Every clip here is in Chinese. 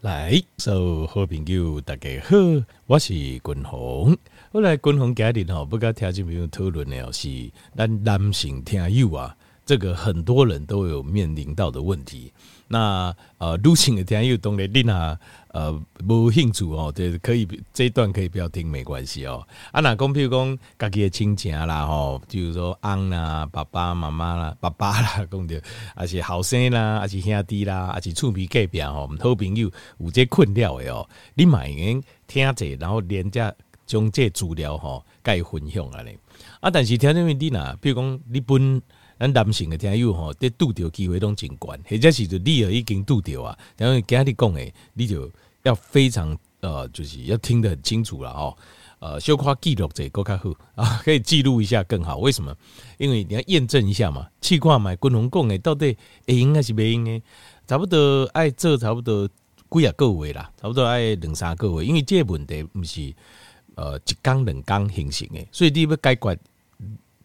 来，所有好朋友大家好，我是君鸿。后来君鸿今日吼，不甲听众朋友讨论的是咱男性听友啊，这个很多人都有面临到的问题。那呃，女性的听友当然你啊。呃，无兴趣哦，对，可以这一段可以不要听，没关系哦。啊，那讲，譬如讲，家己的亲情啦，吼，比如说翁啦、爸爸妈妈啦、爸爸啦，讲着，还是后生啦，还是兄弟啦，还是厝边隔壁吼，好朋友有这困扰的哦，你嘛已经听者，然后连家将这资料吼，甲伊分享啊咧。啊，但是听众们你呐，比如讲，你本咱男性的听友吼，得拄着机会拢真悬，或者是就你已经拄着啊，然后今日讲诶，你就。要非常呃，就是要听得很清楚了哦。呃，小夸记录者够开好 啊，可以记录一下更好。为什么？因为你要验证一下嘛。气挂买滚龙贡诶，到底会用还是没用诶？差不多爱做差不多几啊个月啦，差不多爱两三个月。因为这个问题不是呃一缸两缸形成诶，所以你要解决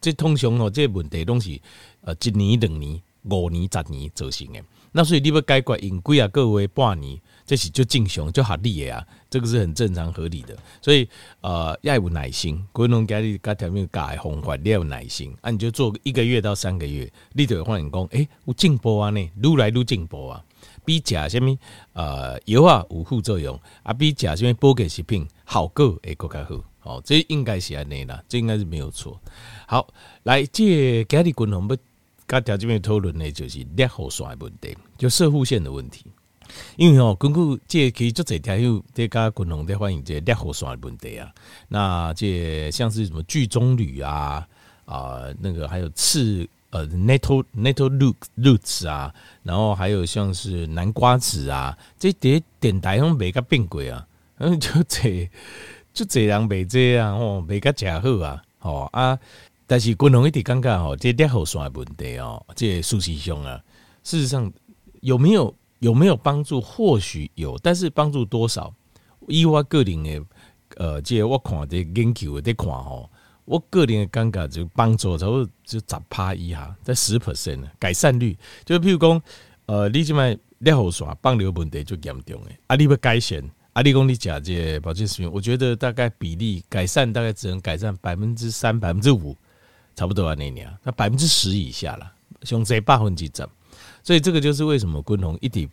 这通常哦，这问题拢是呃一年两年五年十年造成诶。那所以你要解决用几啊个月半年。这是就正常就合理的啊，这个是很正常合理的，所以呃要有耐心，滚龙家里家条面改方法，你要有耐心，啊你就做一个月到三个月，你就会发现讲，诶有进步啊呢，愈来愈进步啊，比食什么呃药啊有副作用，啊比食什么保健食品效果会更加好，哦这应该是安尼啦，这应该是没有错。好，来这家里滚龙不家条这边讨论的就是裂喉栓的问题，就射护线的问题。因为哦，根据这可以做这条有这家共同在欢迎这裂喉栓的问题啊。那这像是什么聚棕榈啊啊，那个还有刺呃 nettle nettle roots 啊，然后还有像是南瓜子啊，这点电台上卖个变贵啊，嗯，就这就这样袂这样哦，袂个食好啊，哦啊，但是共同一点尴尬哦，这裂喉栓的问题哦，这事实上啊，事实上有没有？有没有帮助？或许有，但是帮助多少？以我个人的呃，这我看的研究的看吼，我个人的感觉就帮助差不多就十趴以下，在十 percent 改善率。就譬如讲，呃，你即卖裂喉栓放流问题就严重诶，啊，你要改善，啊，你讲你假借保健食品，我觉得大概比例改善大概只能改善百分之三、百分之五，差不多啊那年，那百分之十以下了，像这百分之十。所以这个就是为什么昆宏一点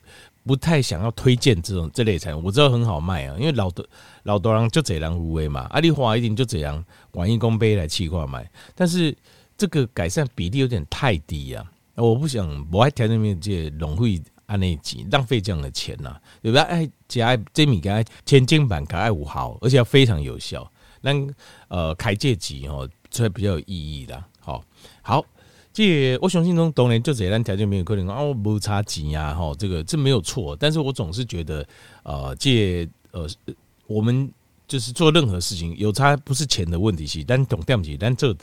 不太想要推荐这种这类产品。我知道很好卖啊，因为老多老多人就这样无为嘛，阿里华一定就这样广义公杯来气化卖。但是这个改善比例有点太低啊，我不想我还条件面这浪费按那几浪费这样的钱呐、啊，对不对？哎，加这米加千金版可爱五毫，而且要非常有效。那呃开这级哦，才比较有意义的。好，好。这我相信中当然就这一单条件没有可能啊，我不差钱呀，哈，这个这没有错，但是我总是觉得，呃，借呃，我们就是做任何事情有差不是钱的问题是，但懂点起，但这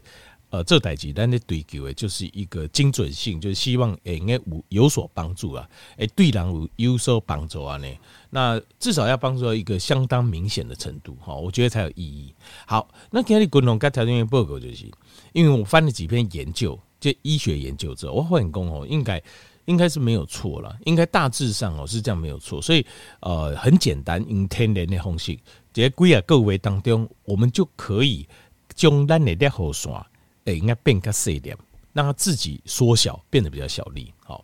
呃这代志，咱的追求的就是一个精准性，就是希望诶应该有有所帮助啊，诶对人有有所帮助啊呢，那至少要帮助到一个相当明显的程度哈，我觉得才有意义。好，那今天共同跟条件报告就是，因为我翻了几篇研究。这医学研究者，我很公哦，应该应该是没有错了，应该大致上哦是这样没有错，所以呃很简单，用天然的方式，在几啊个位当中，我们就可以将咱的裂喉栓诶应该变个细点，让它自己缩小，变得比较小力。好，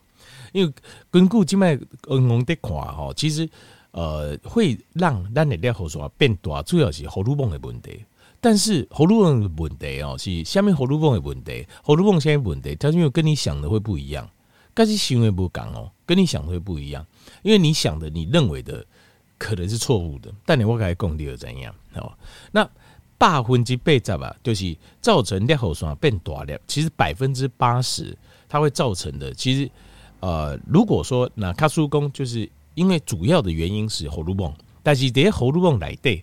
因为根据这卖嗯嗯的看哈，其实呃会让咱的裂喉栓变大，主要是荷尔蒙的问题。但是喉咙的问题哦，是下面喉咙的问题，喉咙下面问题，它因为跟你想的会不一样，但是行为不讲哦，跟你想的会不一样，因为你想的、你认为的可能是错误的，但你我该讲你又怎样？哦，那百分之八十吧，就是造成裂喉栓变大了。其实百分之八十它会造成的，其实呃，如果说那卡叔公就是因为主要的原因是喉咙，但是这些喉咙来对。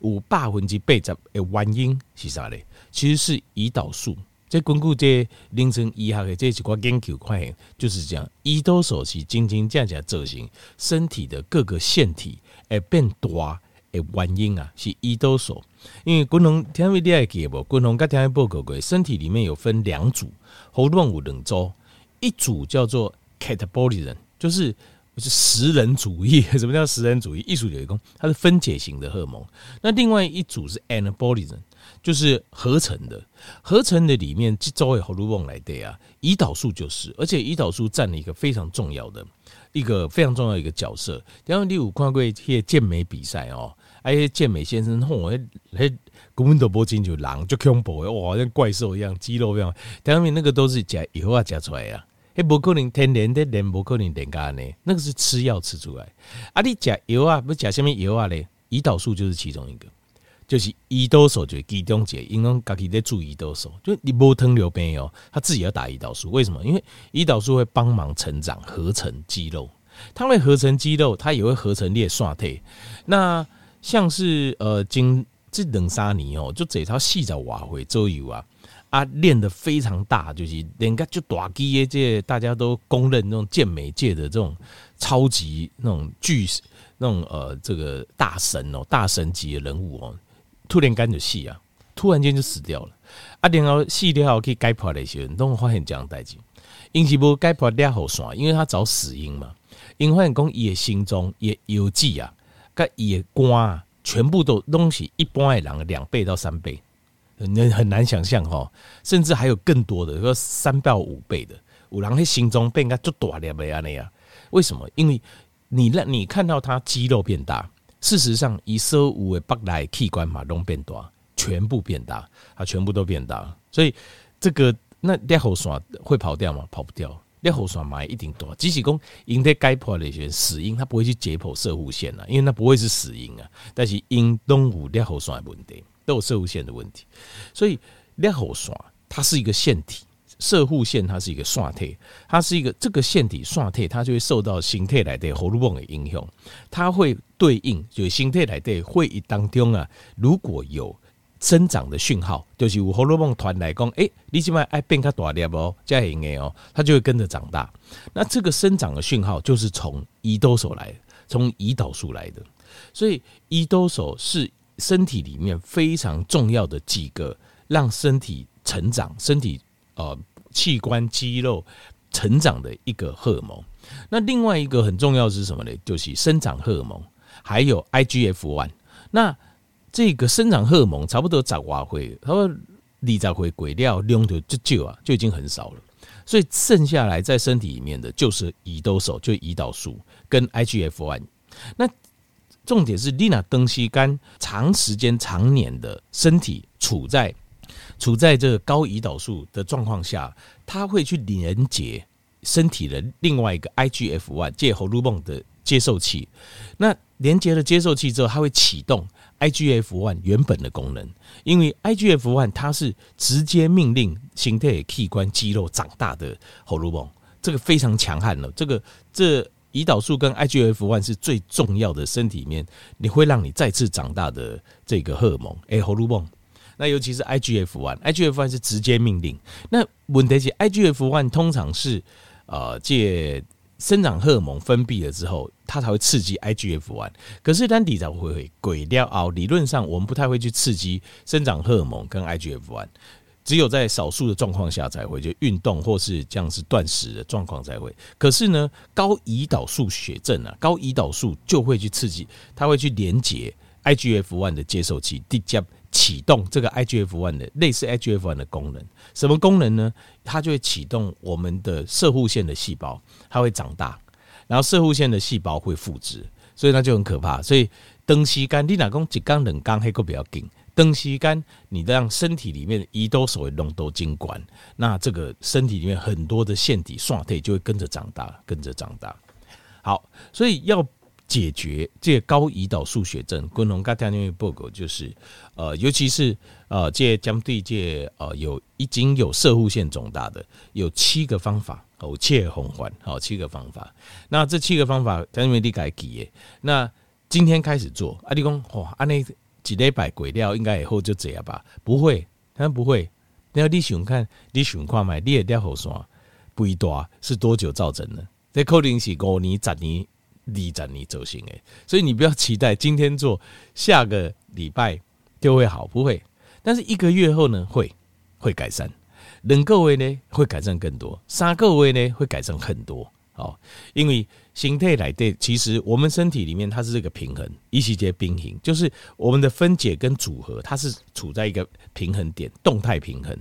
有百分之八十的原因是啥嘞？其实是胰岛素。这根据这临床医学的这几个研究发现，就是这样。胰岛素是真真正正造成身体的各个腺体会变大的原因啊，是胰岛素。因为功能听没听记不？功能刚听报告过，身体里面有分两组，喉咙有两组，一组叫做 catabolism，就是是食人主义。什么叫食人主义？艺术有一功，它是分解型的荷尔蒙。那另外一组是 anabolism，就是合成的。合成的里面，这周围荷尔蒙来的啊，胰岛素就是，而且胰岛素占了一个非常重要的一个非常重要的一个角色。然后第五，看过一些健美比赛哦，哎，健美先生嚯，哎，根本都不进就狼就恐怖的哇，像怪兽一样，肌肉一样。当然那个都是假油啊假出来啊。哎，不可能天然的练，不可能练咖呢，那个是吃药吃出来。啊，你假油啊，不假什么油啊嘞？胰岛素就是其中一个，就是胰岛素就是其中一个，因为家己在注胰岛素，就你无糖尿病哦，他自己要打胰岛素，为什么？因为胰岛素会帮忙成长、合成肌肉，它会合成肌肉，它也会合成裂刷体。那像是呃，今这两三年哦，就这套细在瓦回周游啊。啊，练得非常大，就是人家就大肌业界大家都公认那种健美界的这种超级那种巨那种呃这个大神哦，大神级的人物哦，突然间就死啊，突然间就死掉了。啊，然后死掉可以解剖那些人都发现这样代志，因是无解剖了后算，因为他找死因嘛，因为发现讲伊的心中也有记啊，跟伊的肝啊，全部都东西一般的人两倍到三倍。很很难想象哈，甚至还有更多的，说三到五倍的。五郎的心中被人家就大了没啊那样？为什么？因为你让你看到他肌肉变大，事实上以所有的北来器官嘛都变大，全部变大，他全部都变大。所以这个那裂喉栓会跑掉吗？跑不掉。裂喉栓嘛一定多。即使讲因在解剖的些死因，他不会去解剖射护线啊，因为那不会是死因啊。但是因动物裂喉栓的问题。都有射护线的问题，所以裂喉栓它是一个腺体，射护线它是一个栓体，它是一个这个腺体栓体，它就会受到形态来的荷尔蒙的影响，它会对应就是形态来的会议当中啊，如果有生长的讯号，就是有荷尔蒙团来讲，哎，你起码爱变个大粒哦，这样的哦，它就会跟着长大。那这个生长的讯号就是从胰岛素来，从胰岛素来的，所以胰岛素是。身体里面非常重要的几个让身体成长、身体呃器官肌肉成长的一个荷尔蒙。那另外一个很重要的是什么呢？就是生长荷尔蒙，还有 IGF-1。那这个生长荷尔蒙差不多十瓦回，他说你再回鬼料用的就就啊就已经很少了。所以剩下来在身体里面的就是胰岛素，就胰岛素跟 IGF-1。那重点是，你那东西肝长时间、常年的身体处在处在这个高胰岛素的状况下，它会去连接身体的另外一个 IGF-1 借荷尔蒙的接受器。那连接了接受器之后，它会启动 IGF-1 原本的功能，因为 IGF-1 它是直接命令形态器官肌肉长大的荷尔蒙，这个非常强悍了。这个这。胰岛素跟 IGF-1 是最重要的身体里面，你会让你再次长大的这个荷尔蒙，哎，荷尔蒙。那尤其是 IGF-1，IGF-1 是直接命令。那问题是 IGF-1 通常是呃借生长荷尔蒙分泌了之后，它才会刺激 IGF-1。可是单底才会会鬼掉哦，理论上我们不太会去刺激生长荷尔蒙跟 IGF-1。只有在少数的状况下才会，就运动或是这样子断食的状况才会。可是呢，高胰岛素血症啊，高胰岛素就会去刺激，它会去连接 IGF-1 的接受器，直接启动这个 IGF one 的类似 IGF one 的功能。什么功能呢？它就会启动我们的摄护腺的细胞，它会长大，然后摄护腺的细胞会复制，所以那就很可怕。所以长时间你哪讲一缸冷缸还够比较紧。长时间，你让身体里面的胰岛素浓度精管，那这个身体里面很多的腺体腺体就会跟着长大，跟着长大。好，所以要解决这个高胰岛素血症，共同跟大家报告就是，呃，尤其是呃，这针对这呃有已经有射护腺肿大的，有七个方法哦，切红环好七个方法。那这七个方法，咱们你该记的。那今天开始做，阿弟讲哇，阿内。几礼拜鬼掉，应该以后就这样吧？不会，他不会。那你想看，你想看嘛？你的裂喉栓不一大是多久造成的？这可能是五年、十年、二十年走行诶。所以你不要期待今天做，下个礼拜就会好，不会。但是一个月后呢，会会改善。两个月呢，会改善更多。三个月呢，会改善很多。哦，因为形态来对，其实我们身体里面它是这个平衡，一系列平衡，就是我们的分解跟组合，它是处在一个平衡点，动态平衡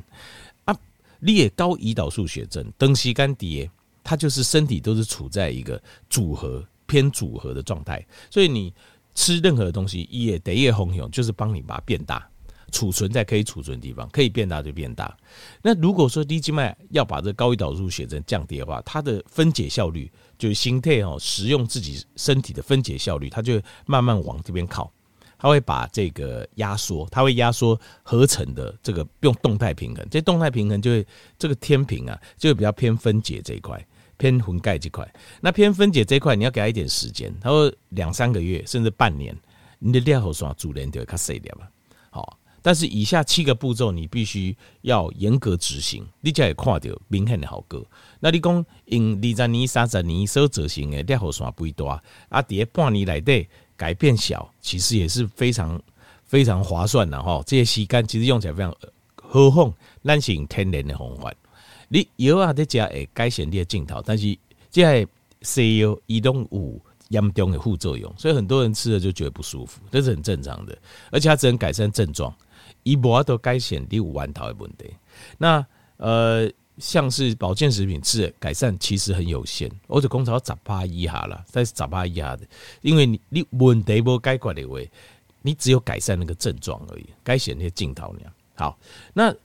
啊。列高胰岛素血症、登西干蝶，它就是身体都是处在一个组合偏组合的状态，所以你吃任何东西，也得叶红熊就是帮你把它变大。储存在可以储存的地方，可以变大就变大。那如果说低筋脉要把这高胰岛素血症降低的话，它的分解效率就是心态哦，使用自己身体的分解效率，它就慢慢往这边靠。它会把这个压缩，它会压缩合成的这个用动态平衡。这动态平衡就会这个天平啊，就会比较偏分解这一块，偏混钙这块。那偏分解这块，你要给他一点时间，他说两三个月甚至半年，你的料核酸主人就会较细点嘛，好。但是以下七个步骤你必须要严格执行，你才会看到明显的好过。那你讲用二十年、三十年所执行的裂喉酸不大，啊，第半年来的改变小，其实也是非常非常划算的哈。这些时间其实用起来非常合用，咱是用天然的方法。你药啊在加会改善你的镜头，但是这些西药伊拢有严重的副作用，所以很多人吃了就觉得不舒服，这是很正常的，而且它只能改善症状。一波都改善第五万套的问题，那呃，像是保健食品吃改善其实很有限，或者工厂十趴以下啦，但是十趴以下的，因为你你问题不解决的话，你只有改善那个症状而已，改善那些镜头那样。好，那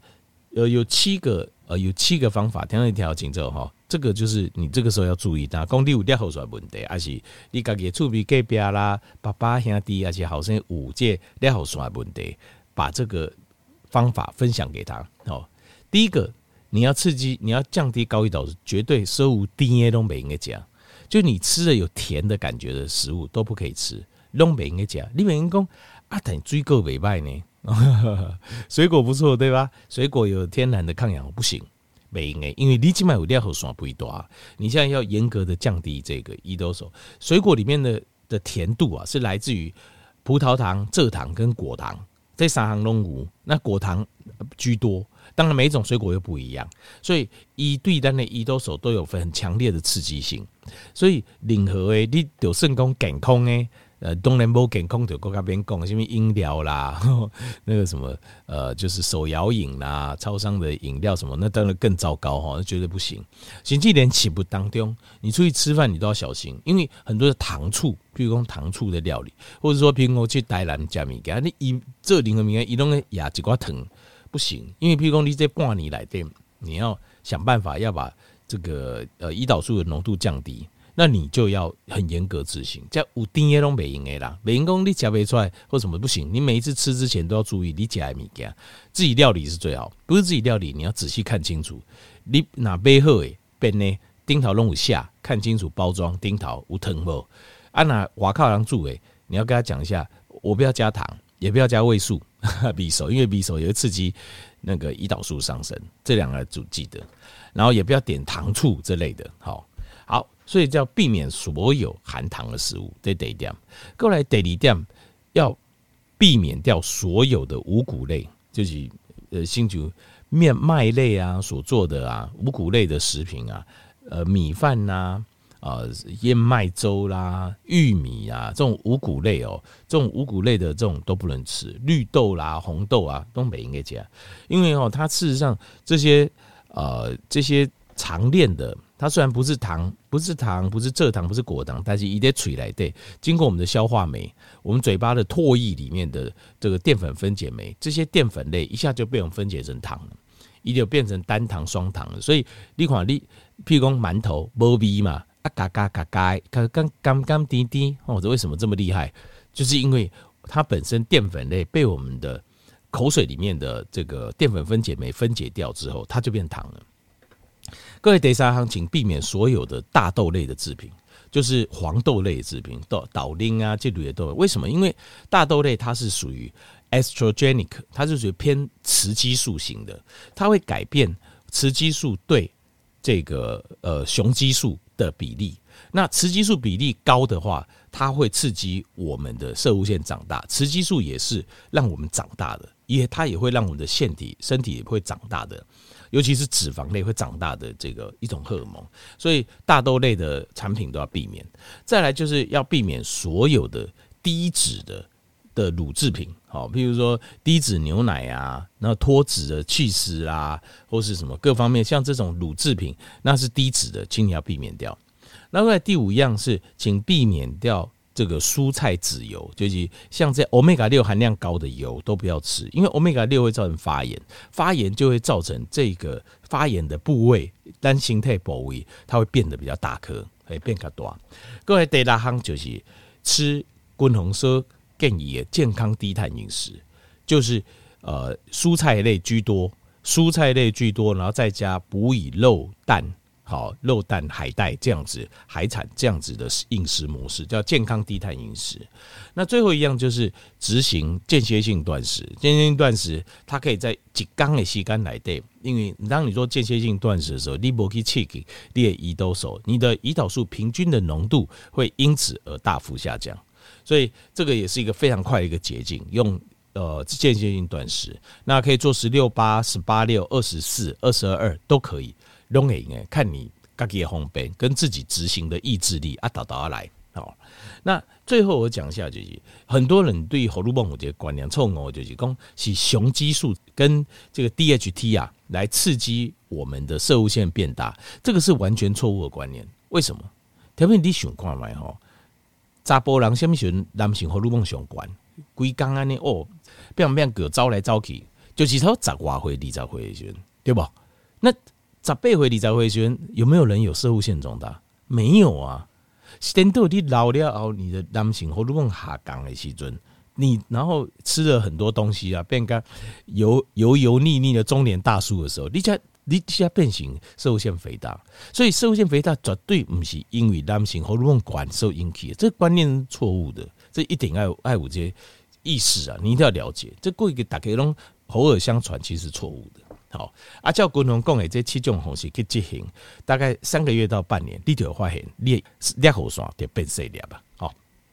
呃有七个呃有七个方法，听一条紧之后哈，这个就是你这个时候要注意的，讲你有裂喉栓问题，还是你家己厝边隔壁啦，爸爸兄弟，而且好像有这裂喉栓问题。把这个方法分享给他哦。第一个，你要刺激，你要降低高胰岛素，绝对所有甜的都不应该加。就你吃了有甜的感觉的食物都不可以吃，都不应该加。你别讲啊，等追够尾拜呢。水果不错，对吧？水果有天然的抗氧不行，不应该，因为你起码有裂喉酸不多。你现在要严格的降低这个胰岛素。水果里面的的甜度啊，是来自于葡萄糖、蔗糖跟果糖。这三行龙骨，那果糖居多，当然每一种水果又不一样，所以一对单的胰岛素都有很强烈的刺激性，所以任何诶，你就算讲健康诶。呃，当然不健康，就国家边讲什么饮料啦，那个什么呃，就是手摇饮啦，超商的饮料什么，那当然更糟糕哈，那绝对不行。甚至连起步当中，你出去吃饭你都要小心，因为很多的糖醋，譬如讲糖醋的料理，或者说譬如说去台南加米给你一这两个名一弄个牙几瓜疼不行，因为譬如讲你这半年来对，你要想办法要把这个呃胰岛素的浓度降低。那你就要很严格执行，叫五丁耶龙北营诶啦，北营工你夹不出来或什么不行，你每一次吃之前都要注意，你夹米给自己料理是最好，不是自己料理，你要仔细看清楚，你哪背后诶边呢？丁桃龙五下看清楚包装，丁桃无藤不？啊哪瓦靠人住诶，你要跟他讲一下，我不要加糖，也不要加味素，匕首，因为匕首也会刺激那个胰岛素上升，这两个主记得，然后也不要点糖醋这类的，好。所以叫避免所有含糖的食物，这第一点。过来第二点，要避免掉所有的五谷类，就是呃，新竹面麦类啊所做的啊五谷类的食品啊，呃，米饭呐，啊，燕麦粥啦，玉米啊，这种五谷类哦，这种五谷类的这种都不能吃，绿豆啦、红豆啊东北应该加，因为哦，它事实上这些呃这些常练的。它虽然不是糖，不是糖，不是蔗糖，不是果糖，但是一点取来对，经过我们的消化酶，我们嘴巴的唾液里面的这个淀粉分解酶，这些淀粉类一下就被我们分解成糖了，一定变成单糖、双糖了。所以你看，你譬如讲馒头，无味嘛，啊嘎嘎嘎嘎，刚刚刚刚滴滴，哦，者为什么这么厉害？就是因为它本身淀粉类被我们的口水里面的这个淀粉分解酶分解掉之后，它就变糖了。各位第三行，请避免所有的大豆类的制品，就是黄豆类的制品，豆豆丁啊这类的豆。为什么？因为大豆类它是属于 estrogenic，它是属于偏雌激素型的，它会改变雌激素对这个呃雄激素的比例。那雌激素比例高的话，它会刺激我们的射物腺长大。雌激素也是让我们长大的，也它也会让我们的腺体身体也会长大的。尤其是脂肪类会长大的这个一种荷尔蒙，所以大豆类的产品都要避免。再来就是要避免所有的低脂的的乳制品，好，譬如说低脂牛奶啊，然后脱脂的起司啦，或是什么各方面，像这种乳制品，那是低脂的，请你要避免掉。那么第五样是，请避免掉。这个蔬菜籽油，就是像这欧米伽六含量高的油都不要吃，因为欧米伽六会造成发炎，发炎就会造成这个发炎的部位单形态部位，它会变得比较大颗，会变较大。各位第六项就是吃均衡说建议的健康低碳饮食，就是呃蔬菜类居多，蔬菜类居多，然后再加补以肉蛋。好，肉蛋海带这样子，海产这样子的饮食模式叫健康低碳饮食。那最后一样就是执行间歇性断食。间歇性断食，它可以在几缸的吸干来对，因为当你做间歇性断食的时候，你不去刺激你的胰岛素，你的胰岛素平均的浓度会因此而大幅下降。所以这个也是一个非常快的一个捷径，用呃间歇性断食，那可以做十六八、十八六、二十四、二十二二都可以。拢会用，看你自己的方便跟自己执行的意志力啊，导导而来。好，那最后我讲一下，就是很多人对荷尔蒙有这个观念错误，就是讲是雄激素跟这个 DHT 啊来刺激我们的射物腺变大，这个是完全错误的观念。为什么？特别你想看卖吼，查甫人什么时候男性荷尔蒙上悬？规工安尼哦，变变个走来走去，就是说十外岁、二十岁的时候，对不？那十八岁、二十岁时，有没有人有摄护腺肿大？没有啊。等到你老了后，你的男性荷尔蒙下降的时阵，你然后吃了很多东西啊，变个油油油腻腻的中年大叔的时候，你才你才变成摄护腺肥大。所以摄护腺肥大绝对不是因为男性荷尔蒙管受引起的，这个观念是错误的。这一点爱爱有这些意识啊，你一定要了解。这过一个大家拢口耳相传，其实是错误的。好，阿照均衡讲的这七种方式去执行，大概三个月到半年，你就会发现你裂喉腺就变细了吧？好。